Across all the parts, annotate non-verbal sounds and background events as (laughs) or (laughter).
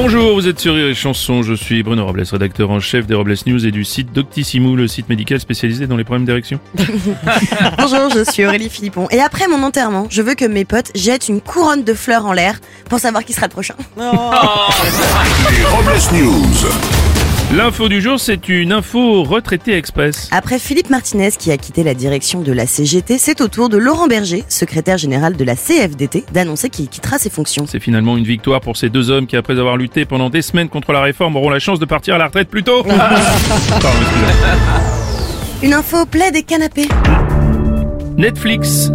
Bonjour, vous êtes sur Rire et Chanson, je suis Bruno Robles, rédacteur en chef des Robles News et du site Doctissimo, le site médical spécialisé dans les problèmes d'érection. (laughs) Bonjour, je suis Aurélie Philippon. Et après mon enterrement, je veux que mes potes jettent une couronne de fleurs en l'air pour savoir qui sera le prochain. (laughs) Les Robles News. L'info du jour, c'est une info retraité express. Après Philippe Martinez qui a quitté la direction de la CGT, c'est au tour de Laurent Berger, secrétaire général de la CFDT, d'annoncer qu'il quittera ses fonctions. C'est finalement une victoire pour ces deux hommes qui, après avoir lutté pendant des semaines contre la réforme, auront la chance de partir à la retraite plus tôt. (laughs) Pardon. Une info plaid et canapé. Netflix.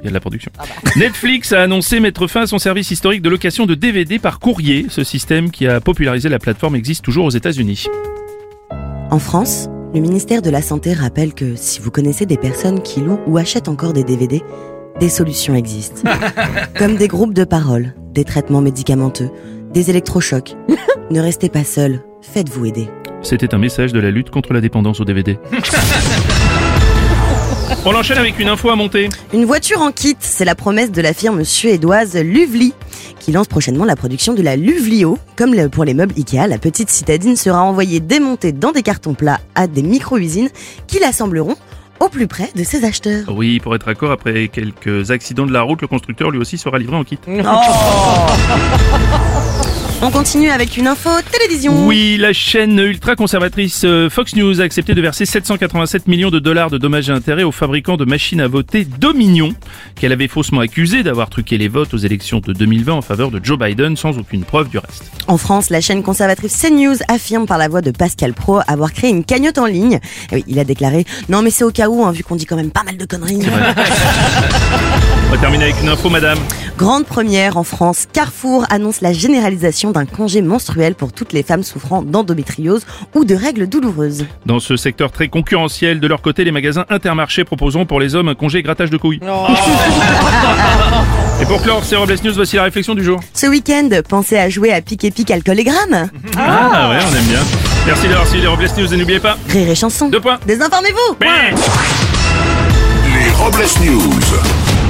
Il y a de la production. (laughs) Netflix a annoncé mettre fin à son service historique de location de DVD par courrier. Ce système qui a popularisé la plateforme existe toujours aux États-Unis. En France, le ministère de la Santé rappelle que si vous connaissez des personnes qui louent ou achètent encore des DVD, des solutions existent. (laughs) Comme des groupes de parole, des traitements médicamenteux, des électrochocs. (laughs) ne restez pas seul, faites-vous aider. C'était un message de la lutte contre la dépendance aux DVD. On enchaîne avec une info à monter. Une voiture en kit, c'est la promesse de la firme suédoise Luvli, qui lance prochainement la production de la Luvlio. Comme pour les meubles Ikea, la petite citadine sera envoyée démontée dans des cartons plats à des micro-usines qui l'assembleront au plus près de ses acheteurs. Oui, pour être accord, après quelques accidents de la route, le constructeur lui aussi sera livré en kit. (laughs) On continue avec une info télévision. Oui, la chaîne ultra-conservatrice euh, Fox News a accepté de verser 787 millions de dollars de dommages et intérêts aux fabricants de machines à voter Dominion, qu'elle avait faussement accusé d'avoir truqué les votes aux élections de 2020 en faveur de Joe Biden sans aucune preuve du reste. En France, la chaîne conservatrice CNews affirme par la voix de Pascal Pro avoir créé une cagnotte en ligne. Et oui, il a déclaré Non, mais c'est au cas où, hein, vu qu'on dit quand même pas mal de conneries. (laughs) On va terminer avec une info, madame. Grande première en France, Carrefour annonce la généralisation d'un congé menstruel pour toutes les femmes souffrant d'endométriose ou de règles douloureuses. Dans ce secteur très concurrentiel, de leur côté, les magasins Intermarché proposeront pour les hommes un congé grattage de couilles. (laughs) Et pour clore ces Robles News, voici la réflexion du jour. Ce week-end, pensez à jouer à pique et pique alcool et grammes. Ah, ouais, on aime bien. Merci d'avoir suivi les Robles News et n'oubliez pas... Rire et chanson. Deux points. Désinformez-vous Les Robles News.